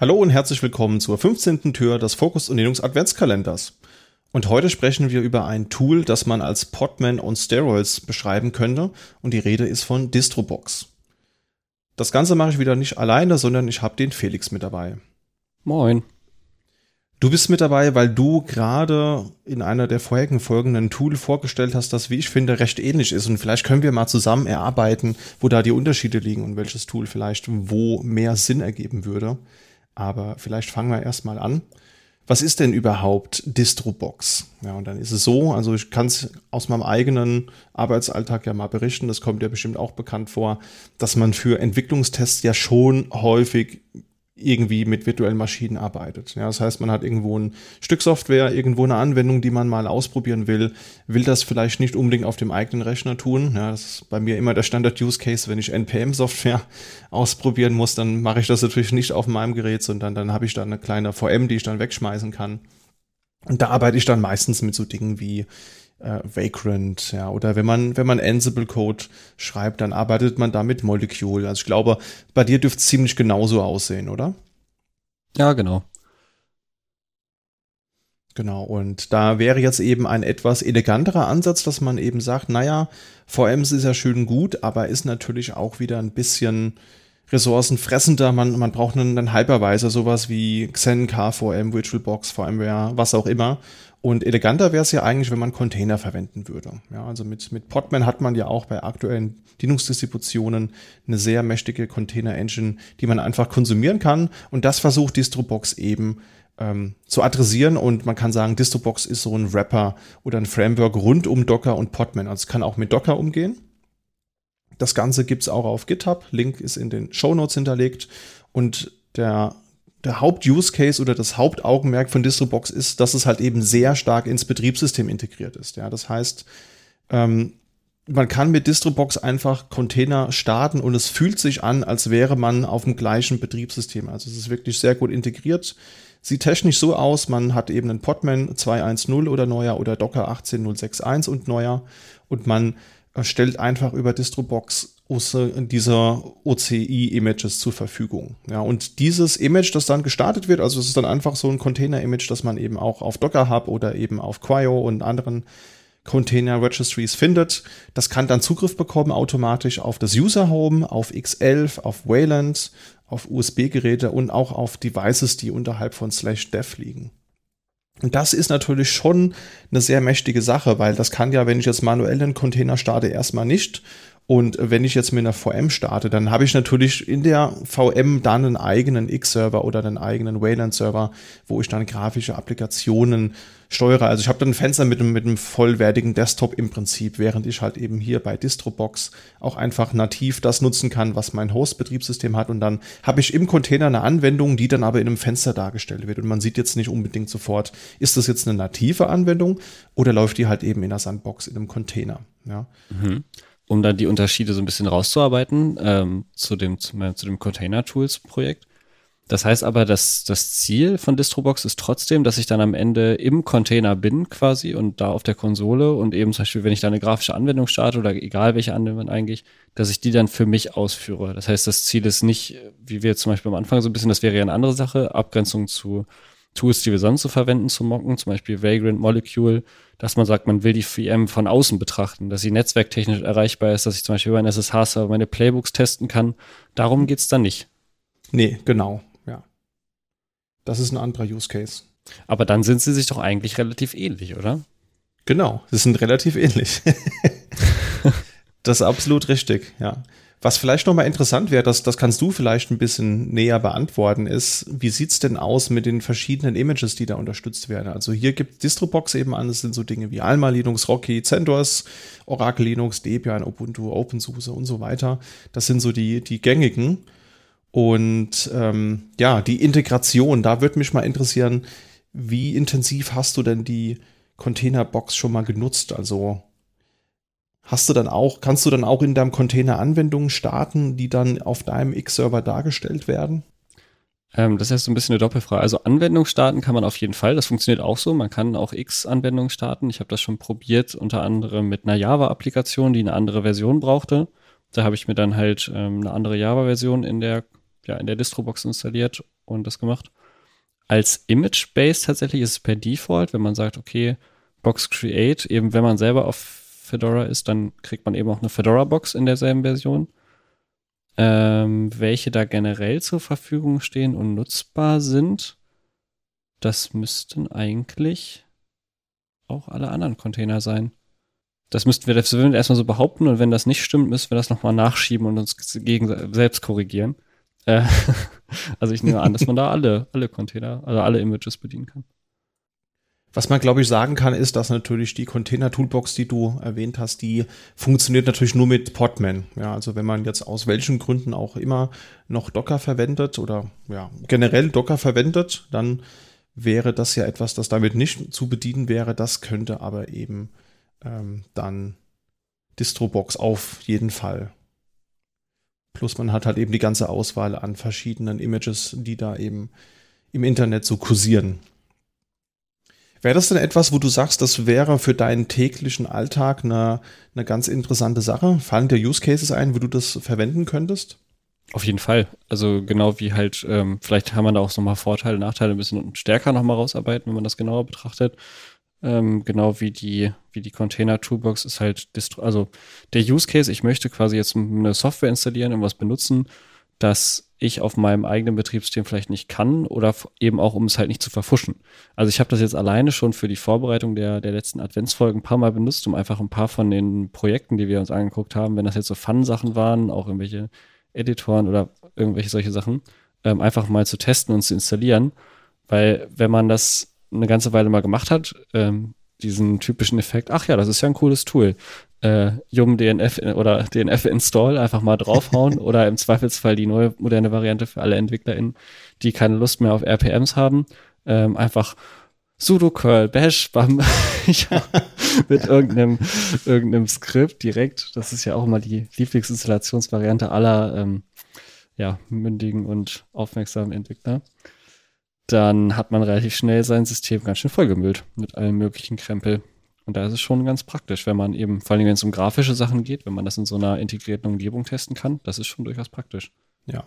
Hallo und herzlich willkommen zur 15. Tür des Focus und Linux Adventskalenders. Und heute sprechen wir über ein Tool, das man als Podman on Steroids beschreiben könnte und die Rede ist von Distrobox. Das Ganze mache ich wieder nicht alleine, sondern ich habe den Felix mit dabei. Moin. Du bist mit dabei, weil du gerade in einer der vorherigen Folgen ein Tool vorgestellt hast, das, wie ich finde, recht ähnlich ist. Und vielleicht können wir mal zusammen erarbeiten, wo da die Unterschiede liegen und welches Tool vielleicht wo mehr Sinn ergeben würde. Aber vielleicht fangen wir erstmal an. Was ist denn überhaupt Distrobox? Ja, und dann ist es so, also ich kann es aus meinem eigenen Arbeitsalltag ja mal berichten, das kommt ja bestimmt auch bekannt vor, dass man für Entwicklungstests ja schon häufig irgendwie mit virtuellen Maschinen arbeitet. Ja, das heißt, man hat irgendwo ein Stück Software, irgendwo eine Anwendung, die man mal ausprobieren will, will das vielleicht nicht unbedingt auf dem eigenen Rechner tun. Ja, das ist bei mir immer der Standard-Use-Case, wenn ich NPM-Software ausprobieren muss, dann mache ich das natürlich nicht auf meinem Gerät, sondern dann habe ich da eine kleine VM, die ich dann wegschmeißen kann. Und da arbeite ich dann meistens mit so Dingen wie äh, Vagrant, ja, oder wenn man, wenn man Ansible-Code schreibt, dann arbeitet man da mit Molecule. Also ich glaube, bei dir dürfte es ziemlich genauso aussehen, oder? Ja, genau. Genau, und da wäre jetzt eben ein etwas eleganterer Ansatz, dass man eben sagt, naja, VMs ist ja schön gut, aber ist natürlich auch wieder ein bisschen ressourcenfressender. Man, man braucht einen, einen Hypervisor, sowas wie Xen, KVM, VirtualBox, VMware, was auch immer. Und eleganter wäre es ja eigentlich, wenn man Container verwenden würde. Ja, also mit, mit Podman hat man ja auch bei aktuellen Linux-Distributionen eine sehr mächtige Container-Engine, die man einfach konsumieren kann. Und das versucht Distrobox eben ähm, zu adressieren. Und man kann sagen, Distrobox ist so ein Wrapper oder ein Framework rund um Docker und Podman. Also es kann auch mit Docker umgehen. Das Ganze gibt's auch auf GitHub. Link ist in den Show Notes hinterlegt. Und der der Haupt-Use-Case oder das Hauptaugenmerk von Distrobox ist, dass es halt eben sehr stark ins Betriebssystem integriert ist. Ja, das heißt, ähm, man kann mit Distrobox einfach Container starten und es fühlt sich an, als wäre man auf dem gleichen Betriebssystem. Also es ist wirklich sehr gut integriert. Sieht technisch so aus, man hat eben einen Podman 2.1.0 oder neuer oder Docker 18.061 und neuer und man stellt einfach über Distrobox dieser OCI-Images zur Verfügung. Ja, und dieses Image, das dann gestartet wird, also es ist dann einfach so ein Container-Image, das man eben auch auf Docker Hub oder eben auf Quio und anderen Container Registries findet. Das kann dann Zugriff bekommen automatisch auf das User Home, auf X11, auf Wayland, auf USB-Geräte und auch auf Devices, die unterhalb von slash dev liegen. Und das ist natürlich schon eine sehr mächtige Sache, weil das kann ja, wenn ich jetzt manuell einen Container starte, erstmal nicht. Und wenn ich jetzt mit einer VM starte, dann habe ich natürlich in der VM dann einen eigenen X-Server oder einen eigenen Wayland-Server, wo ich dann grafische Applikationen steuere. Also ich habe dann ein Fenster mit einem, mit einem vollwertigen Desktop im Prinzip, während ich halt eben hier bei Distrobox auch einfach nativ das nutzen kann, was mein Host-Betriebssystem hat. Und dann habe ich im Container eine Anwendung, die dann aber in einem Fenster dargestellt wird. Und man sieht jetzt nicht unbedingt sofort, ist das jetzt eine native Anwendung oder läuft die halt eben in der Sandbox in einem Container. Ja. Mhm um dann die Unterschiede so ein bisschen rauszuarbeiten ähm, zu dem, zu, dem Container-Tools-Projekt. Das heißt aber, dass das Ziel von Distrobox ist trotzdem, dass ich dann am Ende im Container bin quasi und da auf der Konsole und eben zum Beispiel, wenn ich da eine grafische Anwendung starte oder egal welche Anwendung eigentlich, dass ich die dann für mich ausführe. Das heißt, das Ziel ist nicht, wie wir zum Beispiel am Anfang so ein bisschen, das wäre ja eine andere Sache, Abgrenzung zu Tools, die wir sonst so verwenden zu mocken, zum Beispiel Vagrant Molecule, dass man sagt, man will die VM von außen betrachten, dass sie netzwerktechnisch erreichbar ist, dass ich zum Beispiel über einen SSH-Server meine Playbooks testen kann. Darum geht's dann nicht. Nee, genau, ja. Das ist ein anderer Use Case. Aber dann sind sie sich doch eigentlich relativ ähnlich, oder? Genau, sie sind relativ ähnlich. das ist absolut richtig, ja. Was vielleicht nochmal interessant wäre, das, das kannst du vielleicht ein bisschen näher beantworten, ist, wie sieht's denn aus mit den verschiedenen Images, die da unterstützt werden? Also hier gibt Distrobox eben an, das sind so Dinge wie Alma Linux, Rocky, CentOS, Oracle Linux, Debian, Ubuntu, OpenSUSE und so weiter. Das sind so die, die gängigen. Und ähm, ja, die Integration, da würde mich mal interessieren, wie intensiv hast du denn die Containerbox schon mal genutzt? Also Hast du dann auch, kannst du dann auch in deinem Container Anwendungen starten, die dann auf deinem X-Server dargestellt werden? Ähm, das ist so ein bisschen eine Doppelfrage. Also Anwendungen starten kann man auf jeden Fall. Das funktioniert auch so. Man kann auch X-Anwendungen starten. Ich habe das schon probiert, unter anderem mit einer Java-Applikation, die eine andere Version brauchte. Da habe ich mir dann halt ähm, eine andere Java-Version in der, ja, in der Distrobox installiert und das gemacht. Als Image-Base tatsächlich ist es per Default, wenn man sagt, okay, Box Create, eben wenn man selber auf Fedora ist, dann kriegt man eben auch eine Fedora-Box in derselben Version. Ähm, welche da generell zur Verfügung stehen und nutzbar sind, das müssten eigentlich auch alle anderen Container sein. Das müssten wir, das würden wir erstmal so behaupten und wenn das nicht stimmt, müssen wir das nochmal nachschieben und uns gegen selbst korrigieren. Äh, also ich nehme an, dass man da alle, alle Container, also alle Images bedienen kann. Was man, glaube ich, sagen kann, ist, dass natürlich die Container-Toolbox, die du erwähnt hast, die funktioniert natürlich nur mit Podman. Ja, also wenn man jetzt aus welchen Gründen auch immer noch Docker verwendet oder ja, generell Docker verwendet, dann wäre das ja etwas, das damit nicht zu bedienen wäre. Das könnte aber eben ähm, dann Distrobox auf jeden Fall. Plus man hat halt eben die ganze Auswahl an verschiedenen Images, die da eben im Internet so kursieren. Wäre das denn etwas, wo du sagst, das wäre für deinen täglichen Alltag eine, eine ganz interessante Sache? Fallen dir Use Cases ein, wo du das verwenden könntest? Auf jeden Fall. Also genau wie halt, ähm, vielleicht haben wir da auch nochmal Vorteile, Nachteile ein bisschen stärker nochmal rausarbeiten, wenn man das genauer betrachtet. Ähm, genau wie die, wie die Container-Toolbox ist halt, also der Use Case, ich möchte quasi jetzt eine Software installieren, irgendwas benutzen, das ich auf meinem eigenen Betriebssystem vielleicht nicht kann oder eben auch, um es halt nicht zu verfuschen. Also ich habe das jetzt alleine schon für die Vorbereitung der, der letzten Adventsfolgen ein paar Mal benutzt, um einfach ein paar von den Projekten, die wir uns angeguckt haben, wenn das jetzt so Fun-Sachen waren, auch irgendwelche Editoren oder irgendwelche solche Sachen, ähm, einfach mal zu testen und zu installieren. Weil wenn man das eine ganze Weile mal gemacht hat, ähm, diesen typischen Effekt, ach ja, das ist ja ein cooles Tool. Äh, Yum DNF oder DNF install einfach mal draufhauen oder im Zweifelsfall die neue moderne Variante für alle EntwicklerInnen, die keine Lust mehr auf RPMs haben, ähm, einfach sudo curl bash bam ja, mit irgendeinem irgendeinem Skript direkt. Das ist ja auch immer die Lieblingsinstallationsvariante aller ähm, ja, mündigen und aufmerksamen Entwickler dann hat man relativ schnell sein System ganz schön vollgemüllt mit allen möglichen Krempel. Und da ist es schon ganz praktisch, wenn man eben, vor allem wenn es um grafische Sachen geht, wenn man das in so einer integrierten Umgebung testen kann, das ist schon durchaus praktisch. Ja.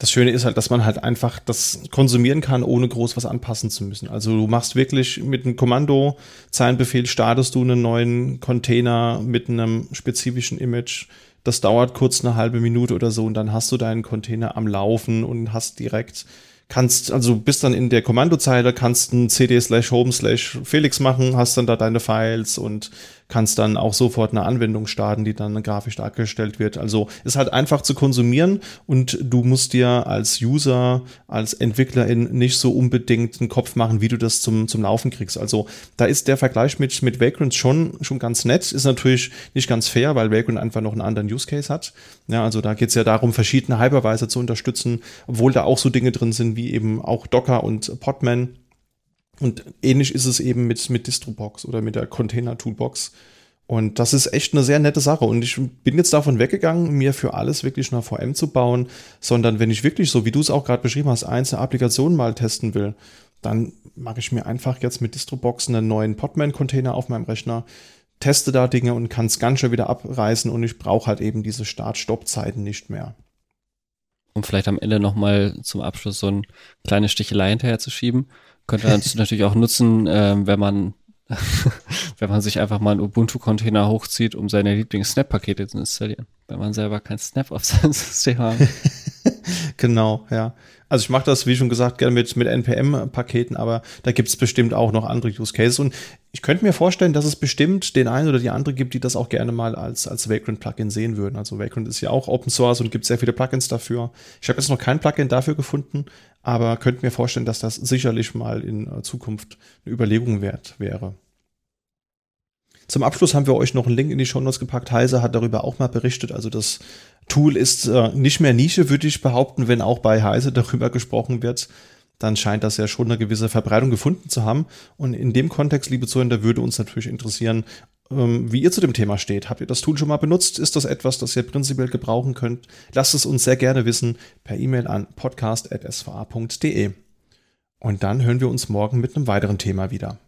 Das Schöne ist halt, dass man halt einfach das konsumieren kann, ohne groß was anpassen zu müssen. Also du machst wirklich mit einem Kommando, Zeilenbefehl, startest du einen neuen Container mit einem spezifischen Image. Das dauert kurz eine halbe Minute oder so und dann hast du deinen Container am Laufen und hast direkt kannst, also bist dann in der Kommandozeile, kannst ein cd slash home slash Felix machen, hast dann da deine Files und kannst dann auch sofort eine Anwendung starten, die dann grafisch dargestellt wird. Also ist halt einfach zu konsumieren und du musst dir als User, als Entwicklerin nicht so unbedingt einen Kopf machen, wie du das zum, zum Laufen kriegst. Also da ist der Vergleich mit, mit Vagrant schon, schon ganz nett. Ist natürlich nicht ganz fair, weil Vagrant einfach noch einen anderen Use Case hat. Ja, also da geht es ja darum, verschiedene Hypervisor zu unterstützen, obwohl da auch so Dinge drin sind, wie eben auch Docker und Podman und ähnlich ist es eben mit, mit Distrobox oder mit der Container Toolbox. Und das ist echt eine sehr nette Sache. Und ich bin jetzt davon weggegangen, mir für alles wirklich eine VM zu bauen, sondern wenn ich wirklich, so wie du es auch gerade beschrieben hast, einzelne Applikationen mal testen will, dann mache ich mir einfach jetzt mit Distrobox einen neuen Podman-Container auf meinem Rechner, teste da Dinge und kann es ganz schön wieder abreißen und ich brauche halt eben diese Start-Stopp-Zeiten nicht mehr. Um vielleicht am Ende nochmal zum Abschluss so ein kleine Stichelei hinterher zu schieben. Könnte man natürlich auch nutzen, äh, wenn man wenn man sich einfach mal einen Ubuntu-Container hochzieht, um seine Lieblings-Snap-Pakete zu installieren, wenn man selber kein Snap auf seinem System hat. genau, ja. Also ich mache das, wie schon gesagt, gerne mit, mit NPM-Paketen, aber da gibt es bestimmt auch noch andere Use Cases. Und ich könnte mir vorstellen, dass es bestimmt den einen oder die andere gibt, die das auch gerne mal als, als Vagrant-Plugin sehen würden. Also Vagrant ist ja auch Open Source und gibt sehr viele Plugins dafür. Ich habe jetzt noch kein Plugin dafür gefunden, aber könnte mir vorstellen, dass das sicherlich mal in äh, Zukunft eine Überlegung wert wäre. Zum Abschluss haben wir euch noch einen Link in die Show Notes gepackt. Heise hat darüber auch mal berichtet. Also das Tool ist äh, nicht mehr Nische, würde ich behaupten, wenn auch bei Heise darüber gesprochen wird. Dann scheint das ja schon eine gewisse Verbreitung gefunden zu haben. Und in dem Kontext, liebe Zuhörer, würde uns natürlich interessieren, ähm, wie ihr zu dem Thema steht. Habt ihr das Tool schon mal benutzt? Ist das etwas, das ihr prinzipiell gebrauchen könnt? Lasst es uns sehr gerne wissen per E-Mail an podcast.sva.de. Und dann hören wir uns morgen mit einem weiteren Thema wieder.